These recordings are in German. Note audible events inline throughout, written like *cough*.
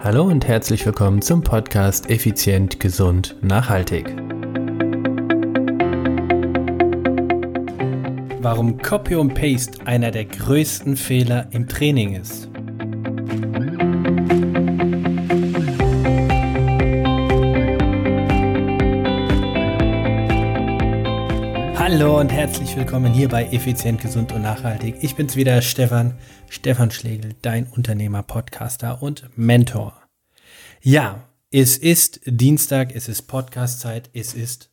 Hallo und herzlich willkommen zum Podcast Effizient, Gesund, Nachhaltig. Warum Copy und Paste einer der größten Fehler im Training ist. Hallo und herzlich willkommen hier bei Effizient, Gesund und Nachhaltig. Ich bin's wieder, Stefan, Stefan Schlegel, dein Unternehmer, Podcaster und Mentor. Ja, es ist Dienstag, es ist Podcastzeit, es ist,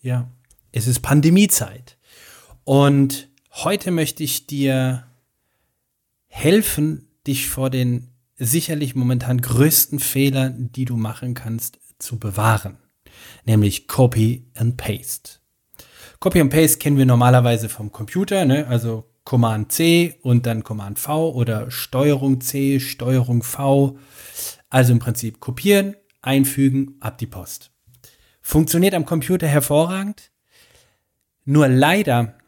ja, es ist Pandemiezeit. Und heute möchte ich dir helfen, dich vor den sicherlich momentan größten Fehlern, die du machen kannst, zu bewahren. Nämlich Copy and Paste. Copy and Paste kennen wir normalerweise vom Computer, ne? also Command C und dann Command V oder Steuerung C, Steuerung V. Also im Prinzip kopieren, einfügen, ab die Post. Funktioniert am Computer hervorragend. Nur leider,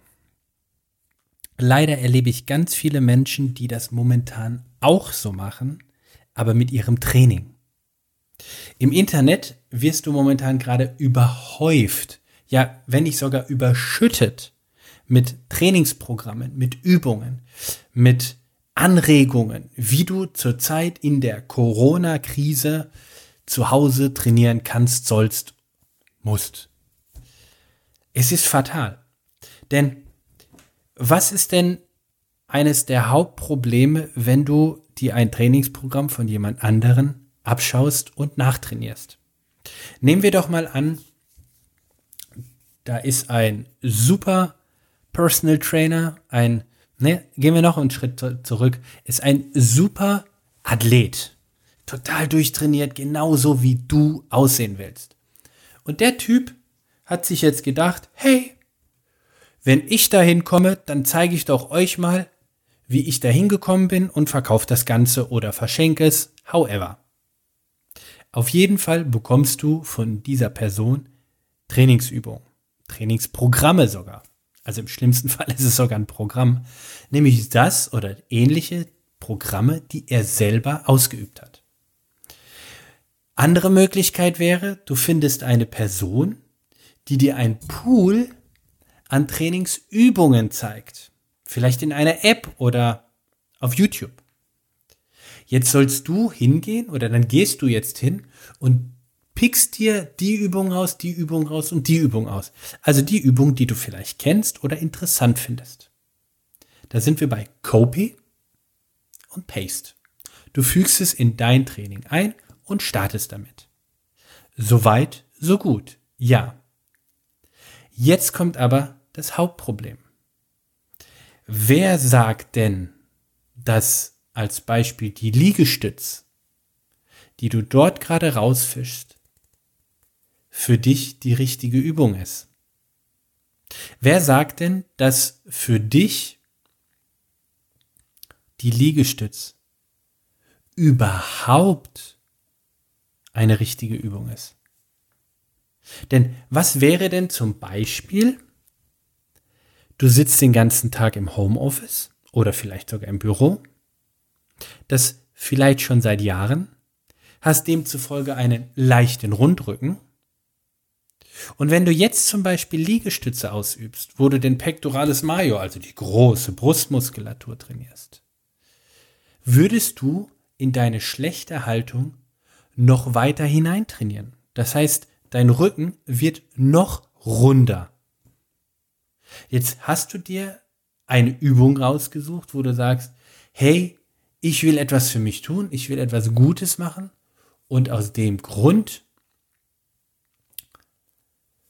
leider erlebe ich ganz viele Menschen, die das momentan auch so machen, aber mit ihrem Training. Im Internet wirst du momentan gerade überhäuft ja, wenn nicht sogar überschüttet mit Trainingsprogrammen, mit Übungen, mit Anregungen, wie du zurzeit in der Corona-Krise zu Hause trainieren kannst, sollst, musst. Es ist fatal. Denn was ist denn eines der Hauptprobleme, wenn du dir ein Trainingsprogramm von jemand anderen abschaust und nachtrainierst? Nehmen wir doch mal an, da ist ein super Personal Trainer, ein, ne, gehen wir noch einen Schritt zurück, ist ein super Athlet. Total durchtrainiert, genauso wie du aussehen willst. Und der Typ hat sich jetzt gedacht, hey, wenn ich da hinkomme, dann zeige ich doch euch mal, wie ich da hingekommen bin und verkaufe das Ganze oder verschenke es, however. Auf jeden Fall bekommst du von dieser Person Trainingsübungen. Trainingsprogramme sogar. Also im schlimmsten *laughs* Fall ist es sogar ein Programm, nämlich das oder ähnliche Programme, die er selber ausgeübt hat. Andere Möglichkeit wäre, du findest eine Person, die dir ein Pool an Trainingsübungen zeigt. Vielleicht in einer App oder auf YouTube. Jetzt sollst du hingehen oder dann gehst du jetzt hin und pickst dir die Übung raus, die Übung raus und die Übung aus. Also die Übung, die du vielleicht kennst oder interessant findest. Da sind wir bei Copy und Paste. Du fügst es in dein Training ein und startest damit. Soweit, so gut. Ja. Jetzt kommt aber das Hauptproblem. Wer sagt denn, dass als Beispiel die Liegestütz, die du dort gerade rausfischst, für dich die richtige Übung ist. Wer sagt denn, dass für dich die Liegestütz überhaupt eine richtige Übung ist? Denn was wäre denn zum Beispiel, du sitzt den ganzen Tag im Homeoffice oder vielleicht sogar im Büro, das vielleicht schon seit Jahren, hast demzufolge einen leichten Rundrücken, und wenn du jetzt zum Beispiel Liegestütze ausübst, wo du den Pectoralis Major, also die große Brustmuskulatur trainierst, würdest du in deine schlechte Haltung noch weiter hineintrainieren. Das heißt, dein Rücken wird noch runder. Jetzt hast du dir eine Übung rausgesucht, wo du sagst, hey, ich will etwas für mich tun, ich will etwas Gutes machen und aus dem Grund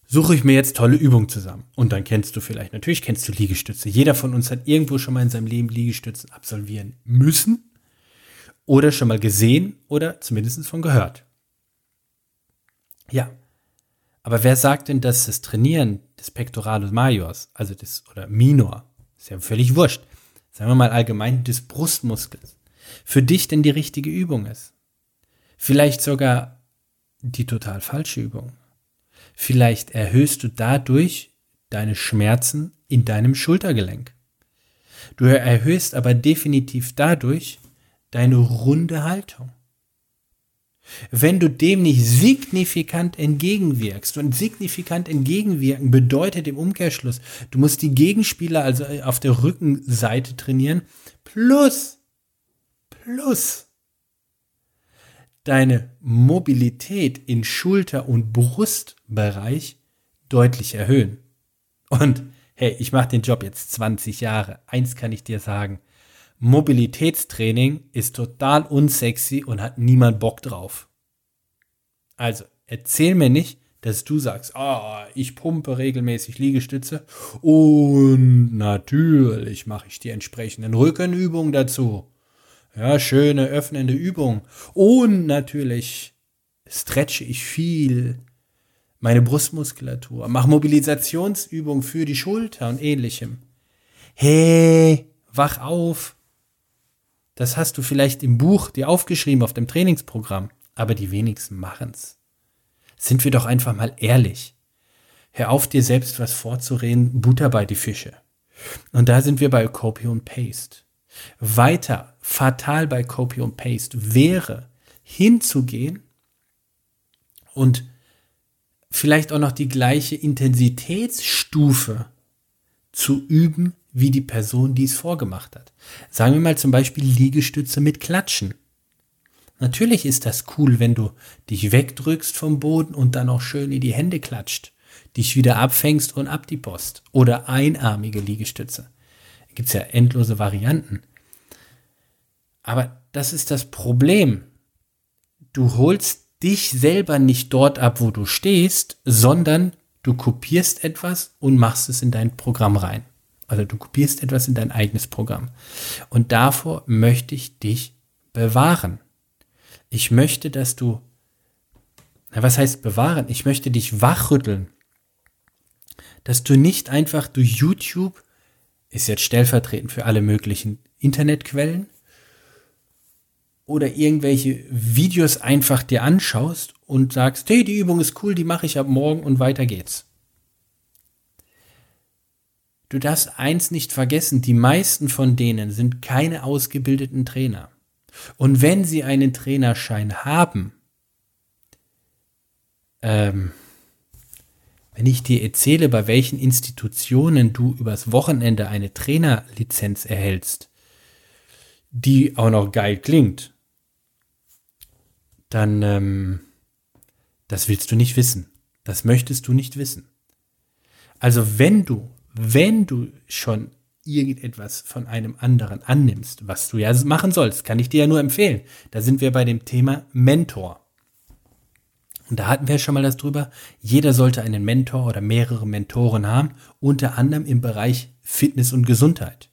suche ich mir jetzt tolle Übungen zusammen. Und dann kennst du vielleicht, natürlich kennst du Liegestütze. Jeder von uns hat irgendwo schon mal in seinem Leben Liegestützen absolvieren müssen oder schon mal gesehen oder zumindest von gehört. Ja. Aber wer sagt denn, dass das Trainieren des Pectoralis Majors, also des, oder Minor, ist ja völlig wurscht, sagen wir mal allgemein des Brustmuskels, für dich denn die richtige Übung ist? Vielleicht sogar die total falsche Übung. Vielleicht erhöhst du dadurch deine Schmerzen in deinem Schultergelenk. Du erhöhst aber definitiv dadurch deine runde Haltung. wenn du dem nicht signifikant entgegenwirkst. Und signifikant entgegenwirken bedeutet im Umkehrschluss, du musst die Gegenspieler also auf der Rückenseite trainieren, plus, plus deine Mobilität in Schulter- und Brustbereich deutlich erhöhen. Und hey, ich mache den Job jetzt 20 Jahre. Eins kann ich dir sagen. Mobilitätstraining ist total unsexy und hat niemand Bock drauf. Also, erzähl mir nicht, dass du sagst, oh, ich pumpe regelmäßig Liegestütze und natürlich mache ich die entsprechenden Rückenübungen dazu. Ja, schöne öffnende Übung. Und natürlich stretche ich viel meine Brustmuskulatur, mache Mobilisationsübungen für die Schulter und ähnlichem. Hey, wach auf. Das hast du vielleicht im Buch dir aufgeschrieben auf dem Trainingsprogramm, aber die wenigsten machen's. Sind wir doch einfach mal ehrlich. Hör auf, dir selbst was vorzureden, Butter bei die Fische. Und da sind wir bei Copy und Paste. Weiter fatal bei Copy und Paste wäre, hinzugehen und vielleicht auch noch die gleiche Intensitätsstufe zu üben wie die Person, die es vorgemacht hat. Sagen wir mal zum Beispiel Liegestütze mit Klatschen. Natürlich ist das cool, wenn du dich wegdrückst vom Boden und dann auch schön in die Hände klatscht, dich wieder abfängst und ab die Post. Oder einarmige Liegestütze. Da gibt es ja endlose Varianten. Aber das ist das Problem. Du holst dich selber nicht dort ab, wo du stehst, sondern du kopierst etwas und machst es in dein Programm rein. Also du kopierst etwas in dein eigenes Programm. Und davor möchte ich dich bewahren. Ich möchte, dass du, na, was heißt bewahren? Ich möchte dich wachrütteln. Dass du nicht einfach durch YouTube, ist jetzt stellvertretend für alle möglichen Internetquellen, oder irgendwelche Videos einfach dir anschaust und sagst, hey, die Übung ist cool, die mache ich ab morgen und weiter geht's. Du darfst eins nicht vergessen, die meisten von denen sind keine ausgebildeten Trainer. Und wenn sie einen Trainerschein haben, ähm, wenn ich dir erzähle, bei welchen Institutionen du übers Wochenende eine Trainerlizenz erhältst, die auch noch geil klingt, dann ähm, das willst du nicht wissen. Das möchtest du nicht wissen. Also wenn du, wenn du schon irgendetwas von einem anderen annimmst, was du ja machen sollst, kann ich dir ja nur empfehlen. Da sind wir bei dem Thema Mentor. Und da hatten wir schon mal das drüber. Jeder sollte einen Mentor oder mehrere Mentoren haben, unter anderem im Bereich Fitness und Gesundheit.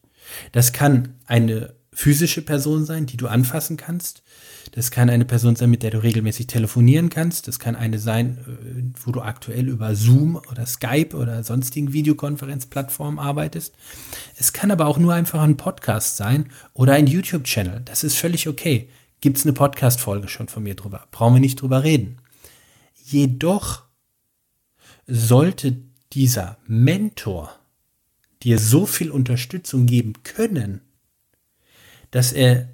Das kann eine physische Person sein, die du anfassen kannst. Das kann eine Person sein, mit der du regelmäßig telefonieren kannst. Das kann eine sein, äh, wo du aktuell über Zoom oder Skype oder sonstigen Videokonferenzplattformen arbeitest. Es kann aber auch nur einfach ein Podcast sein oder ein YouTube-Channel. Das ist völlig okay. Gibt es eine Podcast-Folge schon von mir drüber? Brauchen wir nicht drüber reden. Jedoch sollte dieser Mentor dir so viel Unterstützung geben können, dass er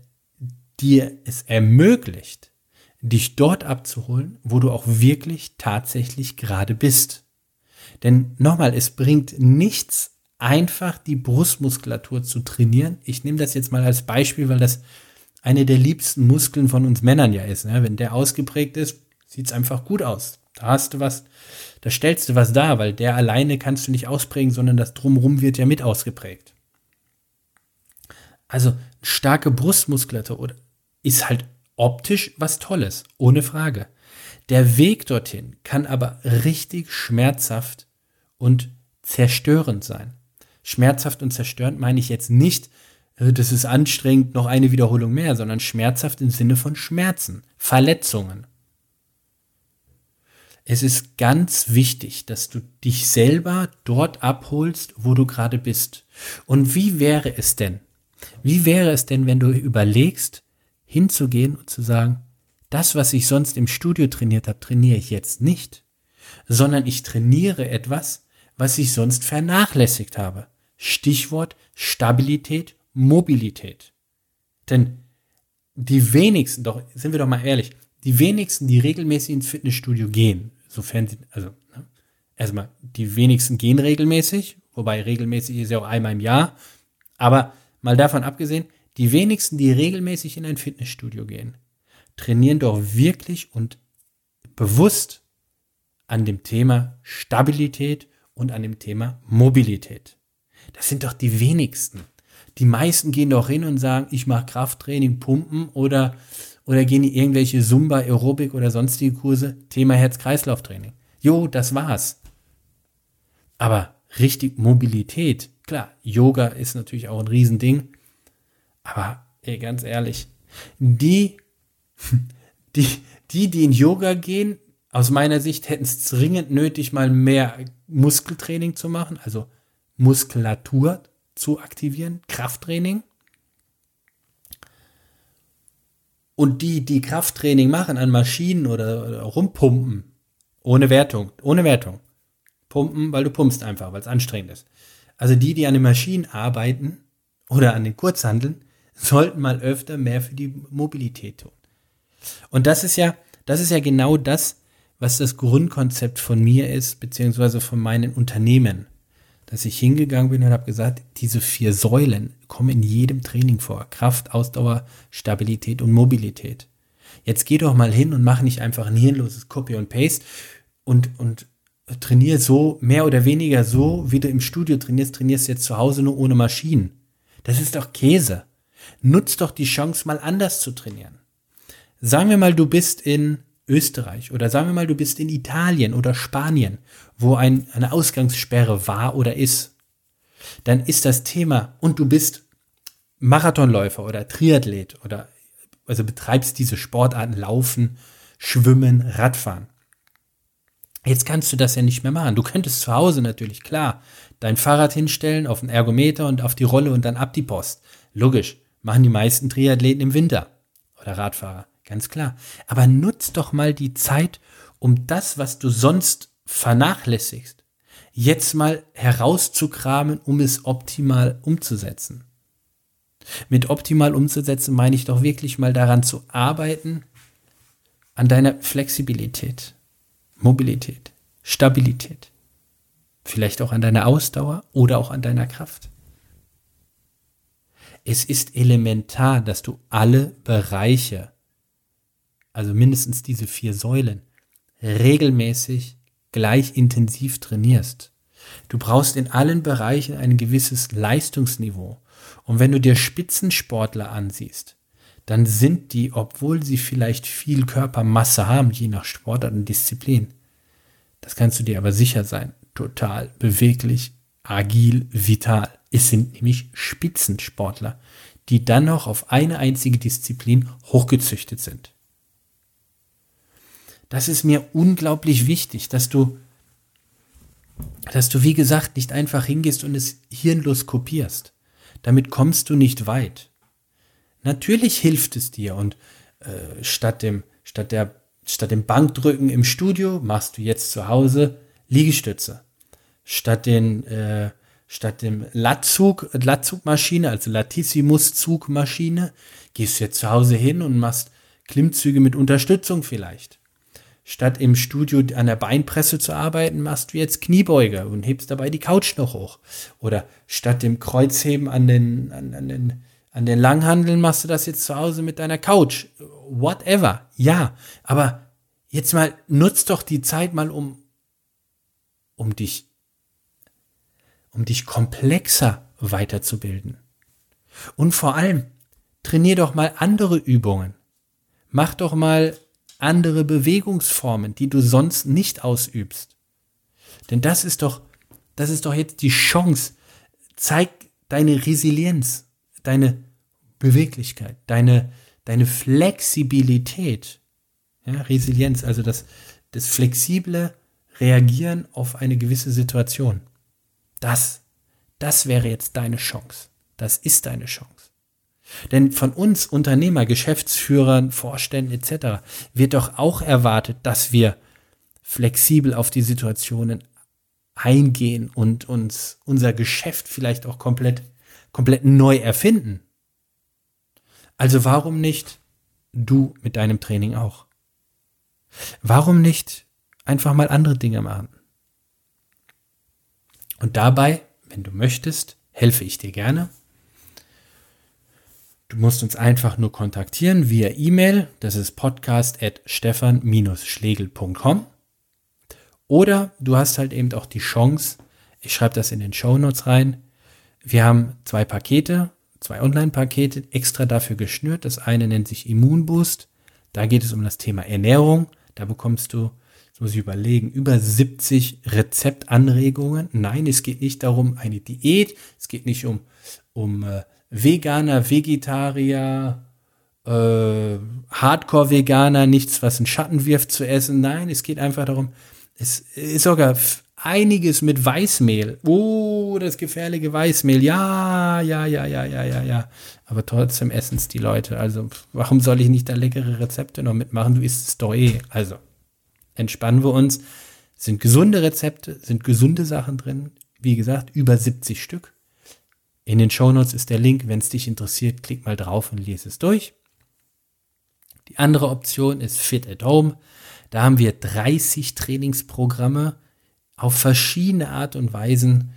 dir es ermöglicht, dich dort abzuholen, wo du auch wirklich tatsächlich gerade bist. Denn nochmal, es bringt nichts, einfach die Brustmuskulatur zu trainieren. Ich nehme das jetzt mal als Beispiel, weil das eine der liebsten Muskeln von uns Männern ja ist. Ne? Wenn der ausgeprägt ist, sieht es einfach gut aus. Da hast du was, da stellst du was da, weil der alleine kannst du nicht ausprägen, sondern das drumherum wird ja mit ausgeprägt. Also starke Brustmuskulatur ist halt optisch was Tolles, ohne Frage. Der Weg dorthin kann aber richtig schmerzhaft und zerstörend sein. Schmerzhaft und zerstörend meine ich jetzt nicht, äh, das ist anstrengend, noch eine Wiederholung mehr, sondern schmerzhaft im Sinne von Schmerzen, Verletzungen. Es ist ganz wichtig, dass du dich selber dort abholst, wo du gerade bist. Und wie wäre es denn, wie wäre es denn, wenn du überlegst, hinzugehen und zu sagen, das, was ich sonst im Studio trainiert habe, trainiere ich jetzt nicht, sondern ich trainiere etwas, was ich sonst vernachlässigt habe. Stichwort Stabilität, Mobilität. Denn die wenigsten, doch sind wir doch mal ehrlich, die wenigsten, die regelmäßig ins Fitnessstudio gehen, sofern sie, also ne, erstmal, die wenigsten gehen regelmäßig, wobei regelmäßig ist ja auch einmal im Jahr, aber mal davon abgesehen, die wenigsten, die regelmäßig in ein Fitnessstudio gehen, trainieren doch wirklich und bewusst an dem Thema Stabilität und an dem Thema Mobilität. Das sind doch die wenigsten. Die meisten gehen doch hin und sagen, ich mache Krafttraining, Pumpen oder, oder gehen in irgendwelche Zumba, Aerobic oder sonstige Kurse, Thema Herz-Kreislauf-Training. Jo, das war's. Aber richtig Mobilität, klar, Yoga ist natürlich auch ein Riesending, aber ey, ganz ehrlich, die, *laughs* die, die, die in Yoga gehen, aus meiner Sicht hätten es dringend nötig, mal mehr Muskeltraining zu machen, also Muskulatur zu aktivieren, Krafttraining. Und die, die Krafttraining machen an Maschinen oder, oder rumpumpen, ohne Wertung, ohne Wertung. Pumpen, weil du pumpst einfach, weil es anstrengend ist. Also die, die an den Maschinen arbeiten oder an den Kurzhandeln, sollten mal öfter mehr für die Mobilität tun. Und das ist ja, das ist ja genau das, was das Grundkonzept von mir ist, beziehungsweise von meinen Unternehmen. Dass ich hingegangen bin und habe gesagt, diese vier Säulen kommen in jedem Training vor. Kraft, Ausdauer, Stabilität und Mobilität. Jetzt geh doch mal hin und mach nicht einfach ein hirnloses Copy und Paste und, und trainier so, mehr oder weniger so, wie du im Studio trainierst, trainierst jetzt zu Hause nur ohne Maschinen. Das ist doch Käse. Nutz doch die Chance, mal anders zu trainieren. Sagen wir mal, du bist in Österreich oder sagen wir mal, du bist in Italien oder Spanien, wo ein, eine Ausgangssperre war oder ist, dann ist das Thema und du bist Marathonläufer oder Triathlet oder also betreibst diese Sportarten Laufen, Schwimmen, Radfahren. Jetzt kannst du das ja nicht mehr machen. Du könntest zu Hause natürlich, klar, dein Fahrrad hinstellen auf den Ergometer und auf die Rolle und dann ab die Post. Logisch, machen die meisten Triathleten im Winter oder Radfahrer. Ganz klar. Aber nutz doch mal die Zeit, um das, was du sonst vernachlässigst, jetzt mal herauszukramen, um es optimal umzusetzen. Mit optimal umzusetzen meine ich doch wirklich mal daran zu arbeiten, an deiner Flexibilität, Mobilität, Stabilität, vielleicht auch an deiner Ausdauer oder auch an deiner Kraft. Es ist elementar, dass du alle Bereiche also mindestens diese vier Säulen, regelmäßig gleich intensiv trainierst. Du brauchst in allen Bereichen ein gewisses Leistungsniveau. Und wenn du dir Spitzensportler ansiehst, dann sind die, obwohl sie vielleicht viel Körpermasse haben, je nach Sportart und Disziplin, das kannst du dir aber sicher sein, total beweglich, agil, vital. Es sind nämlich Spitzensportler, die dann noch auf eine einzige Disziplin hochgezüchtet sind. Das ist mir unglaublich wichtig, dass du, dass du, wie gesagt, nicht einfach hingehst und es hirnlos kopierst. Damit kommst du nicht weit. Natürlich hilft es dir und äh, statt dem, statt der, statt dem Bankdrücken im Studio machst du jetzt zu Hause Liegestütze. Statt den, äh, statt dem Latzug, Latzugmaschine, also Latissimus-Zugmaschine, gehst du jetzt zu Hause hin und machst Klimmzüge mit Unterstützung vielleicht. Statt im Studio an der Beinpresse zu arbeiten, machst du jetzt Kniebeuge und hebst dabei die Couch noch hoch. Oder statt dem Kreuzheben an den, an, an den, an den Langhandeln machst du das jetzt zu Hause mit deiner Couch. Whatever. Ja, aber jetzt mal nutz doch die Zeit mal, um, um dich, um dich komplexer weiterzubilden. Und vor allem, trainier doch mal andere Übungen. Mach doch mal andere Bewegungsformen, die du sonst nicht ausübst. Denn das ist doch, das ist doch jetzt die Chance. Zeig deine Resilienz, deine Beweglichkeit, deine, deine Flexibilität. Ja, Resilienz, also das, das flexible Reagieren auf eine gewisse Situation. Das, das wäre jetzt deine Chance. Das ist deine Chance. Denn von uns Unternehmer, Geschäftsführern, Vorständen etc. wird doch auch erwartet, dass wir flexibel auf die Situationen eingehen und uns unser Geschäft vielleicht auch komplett, komplett neu erfinden. Also warum nicht du mit deinem Training auch? Warum nicht einfach mal andere Dinge machen? Und dabei, wenn du möchtest, helfe ich dir gerne. Du musst uns einfach nur kontaktieren via E-Mail. Das ist podcast.stefan-schlegel.com. Oder du hast halt eben auch die Chance, ich schreibe das in den Show Notes rein. Wir haben zwei Pakete, zwei Online-Pakete extra dafür geschnürt. Das eine nennt sich Immunboost. Da geht es um das Thema Ernährung. Da bekommst du, das muss ich überlegen, über 70 Rezeptanregungen. Nein, es geht nicht darum, eine Diät. Es geht nicht um, um äh, Veganer, Vegetarier, äh, Hardcore-Veganer, nichts, was einen Schatten wirft zu essen. Nein, es geht einfach darum, es ist sogar einiges mit Weißmehl. Oh, das gefährliche Weißmehl. Ja, ja, ja, ja, ja, ja, ja. Aber trotzdem essen es die Leute. Also, warum soll ich nicht da leckere Rezepte noch mitmachen? Du isst es doch eh. Also, entspannen wir uns. Sind gesunde Rezepte, sind gesunde Sachen drin. Wie gesagt, über 70 Stück. In den Shownotes ist der Link. Wenn es dich interessiert, klick mal drauf und lese es durch. Die andere Option ist Fit at Home. Da haben wir 30 Trainingsprogramme auf verschiedene Art und Weisen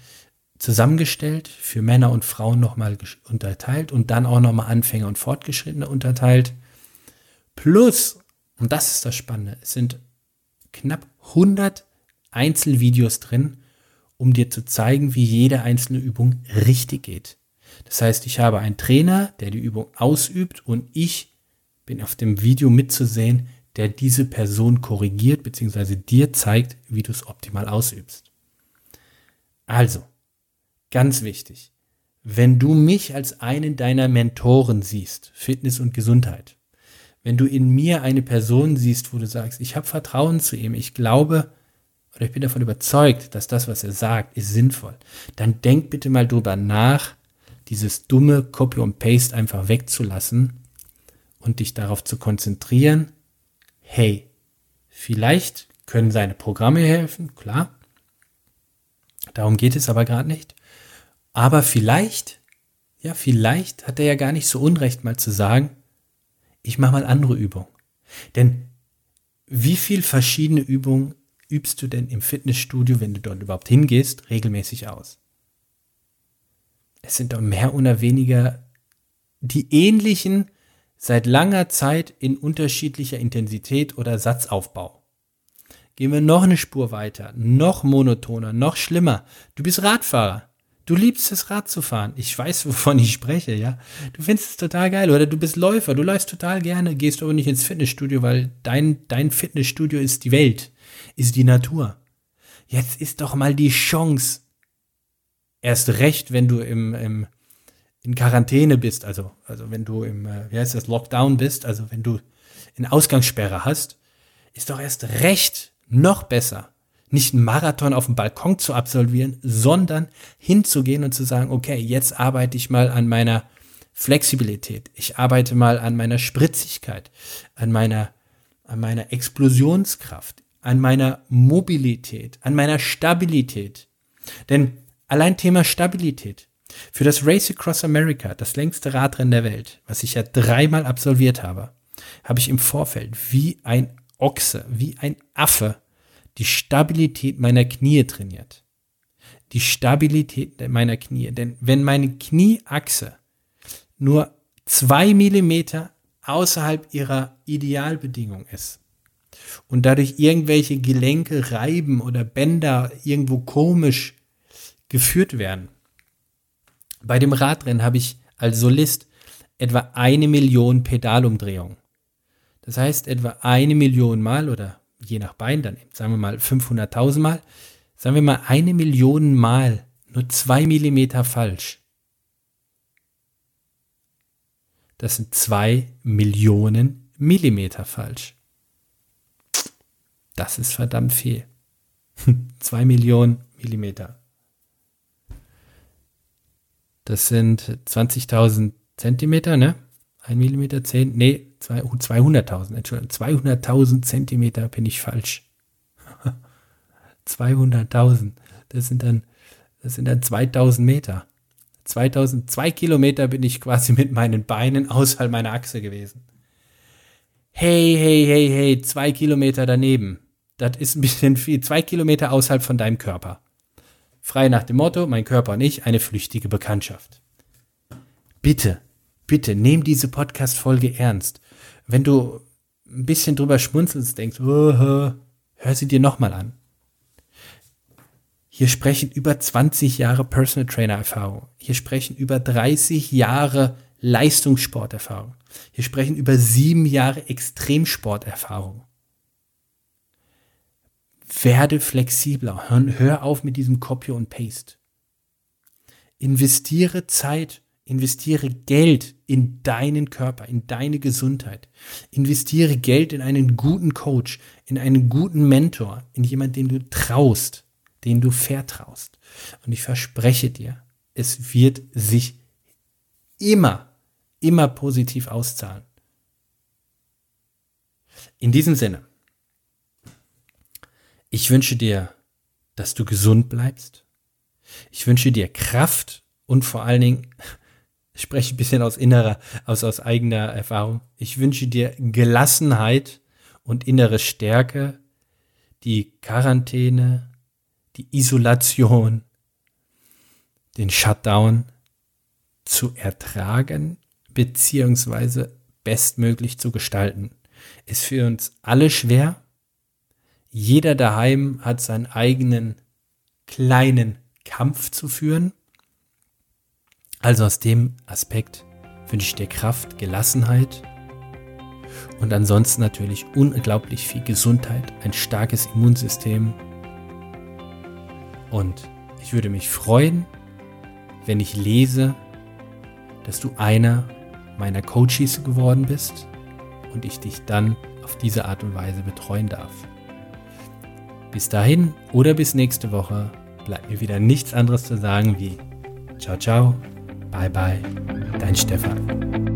zusammengestellt, für Männer und Frauen nochmal unterteilt und dann auch nochmal Anfänger und Fortgeschrittene unterteilt. Plus, und das ist das Spannende, es sind knapp 100 Einzelvideos drin, um dir zu zeigen, wie jede einzelne Übung richtig geht. Das heißt, ich habe einen Trainer, der die Übung ausübt und ich bin auf dem Video mitzusehen, der diese Person korrigiert bzw. dir zeigt, wie du es optimal ausübst. Also, ganz wichtig, wenn du mich als einen deiner Mentoren siehst, Fitness und Gesundheit, wenn du in mir eine Person siehst, wo du sagst, ich habe Vertrauen zu ihm, ich glaube oder ich bin davon überzeugt, dass das, was er sagt, ist sinnvoll, dann denk bitte mal drüber nach, dieses dumme Copy und Paste einfach wegzulassen und dich darauf zu konzentrieren, hey, vielleicht können seine Programme helfen, klar. Darum geht es aber gerade nicht. Aber vielleicht, ja, vielleicht hat er ja gar nicht so unrecht, mal zu sagen, ich mache mal andere Übungen. Denn wie viel verschiedene Übungen übst du denn im Fitnessstudio, wenn du dort überhaupt hingehst, regelmäßig aus? Es sind doch mehr oder weniger die ähnlichen seit langer Zeit in unterschiedlicher Intensität oder Satzaufbau. Gehen wir noch eine Spur weiter, noch monotoner, noch schlimmer. Du bist Radfahrer. Du liebst es, Rad zu fahren. Ich weiß, *laughs* wovon ich spreche, ja. Du findest es total geil. Oder du bist Läufer, du läufst total gerne, gehst aber nicht ins Fitnessstudio, weil dein, dein Fitnessstudio ist die Welt, ist die Natur. Jetzt ist doch mal die Chance. Erst recht, wenn du im, im in Quarantäne bist, also, also wenn du im, äh, wie heißt das, Lockdown bist, also wenn du in Ausgangssperre hast, ist doch erst recht noch besser, nicht einen Marathon auf dem Balkon zu absolvieren, sondern hinzugehen und zu sagen, okay, jetzt arbeite ich mal an meiner Flexibilität, ich arbeite mal an meiner Spritzigkeit, an meiner, an meiner Explosionskraft, an meiner Mobilität, an meiner Stabilität. Denn allein Thema Stabilität, für das Race Across America, das längste Radrennen der Welt, was ich ja dreimal absolviert habe, habe ich im Vorfeld wie ein Ochse, wie ein Affe die Stabilität meiner Knie trainiert. Die Stabilität meiner Knie. Denn wenn meine Knieachse nur zwei Millimeter außerhalb ihrer Idealbedingung ist und dadurch irgendwelche Gelenke reiben oder Bänder irgendwo komisch geführt werden, bei dem Radrennen habe ich als Solist etwa eine Million Pedalumdrehungen. Das heißt etwa eine Million Mal oder je nach Bein dann sagen wir mal 500.000 Mal, sagen wir mal eine Million Mal nur zwei Millimeter falsch. Das sind zwei Millionen Millimeter falsch. Das ist verdammt viel. *laughs* zwei Millionen Millimeter. Das sind 20.000 Zentimeter, ne? Ein Millimeter, zehn, nee, 200.000, Entschuldigung, 200.000 Zentimeter bin ich falsch. *laughs* 200.000, das sind dann, das sind dann 2000 Meter. 2000, zwei Kilometer bin ich quasi mit meinen Beinen außerhalb meiner Achse gewesen. hey, hey, hey, hey, zwei Kilometer daneben. Das ist ein bisschen viel. Zwei Kilometer außerhalb von deinem Körper. Frei nach dem Motto, mein Körper und ich, eine flüchtige Bekanntschaft. Bitte, bitte, nehm diese Podcast-Folge ernst. Wenn du ein bisschen drüber schmunzelst, denkst, oh, hör sie dir nochmal an. Hier sprechen über 20 Jahre Personal Trainer Erfahrung. Hier sprechen über 30 Jahre Leistungssporterfahrung. Wir sprechen über sieben Jahre Extremsporterfahrung. Werde flexibler. Hör auf mit diesem Copy und Paste. Investiere Zeit, investiere Geld in deinen Körper, in deine Gesundheit. Investiere Geld in einen guten Coach, in einen guten Mentor, in jemanden, den du traust, den du vertraust. Und ich verspreche dir, es wird sich immer immer positiv auszahlen. In diesem Sinne, ich wünsche dir, dass du gesund bleibst. Ich wünsche dir Kraft und vor allen Dingen, ich spreche ein bisschen aus innerer, aus, aus eigener Erfahrung. Ich wünsche dir Gelassenheit und innere Stärke, die Quarantäne, die Isolation, den Shutdown zu ertragen beziehungsweise bestmöglich zu gestalten. Ist für uns alle schwer. Jeder daheim hat seinen eigenen kleinen Kampf zu führen. Also aus dem Aspekt wünsche ich dir Kraft, Gelassenheit und ansonsten natürlich unglaublich viel Gesundheit, ein starkes Immunsystem. Und ich würde mich freuen, wenn ich lese, dass du einer meiner Coaches geworden bist und ich dich dann auf diese Art und Weise betreuen darf. Bis dahin oder bis nächste Woche bleibt mir wieder nichts anderes zu sagen wie Ciao, ciao, bye, bye, dein Stefan.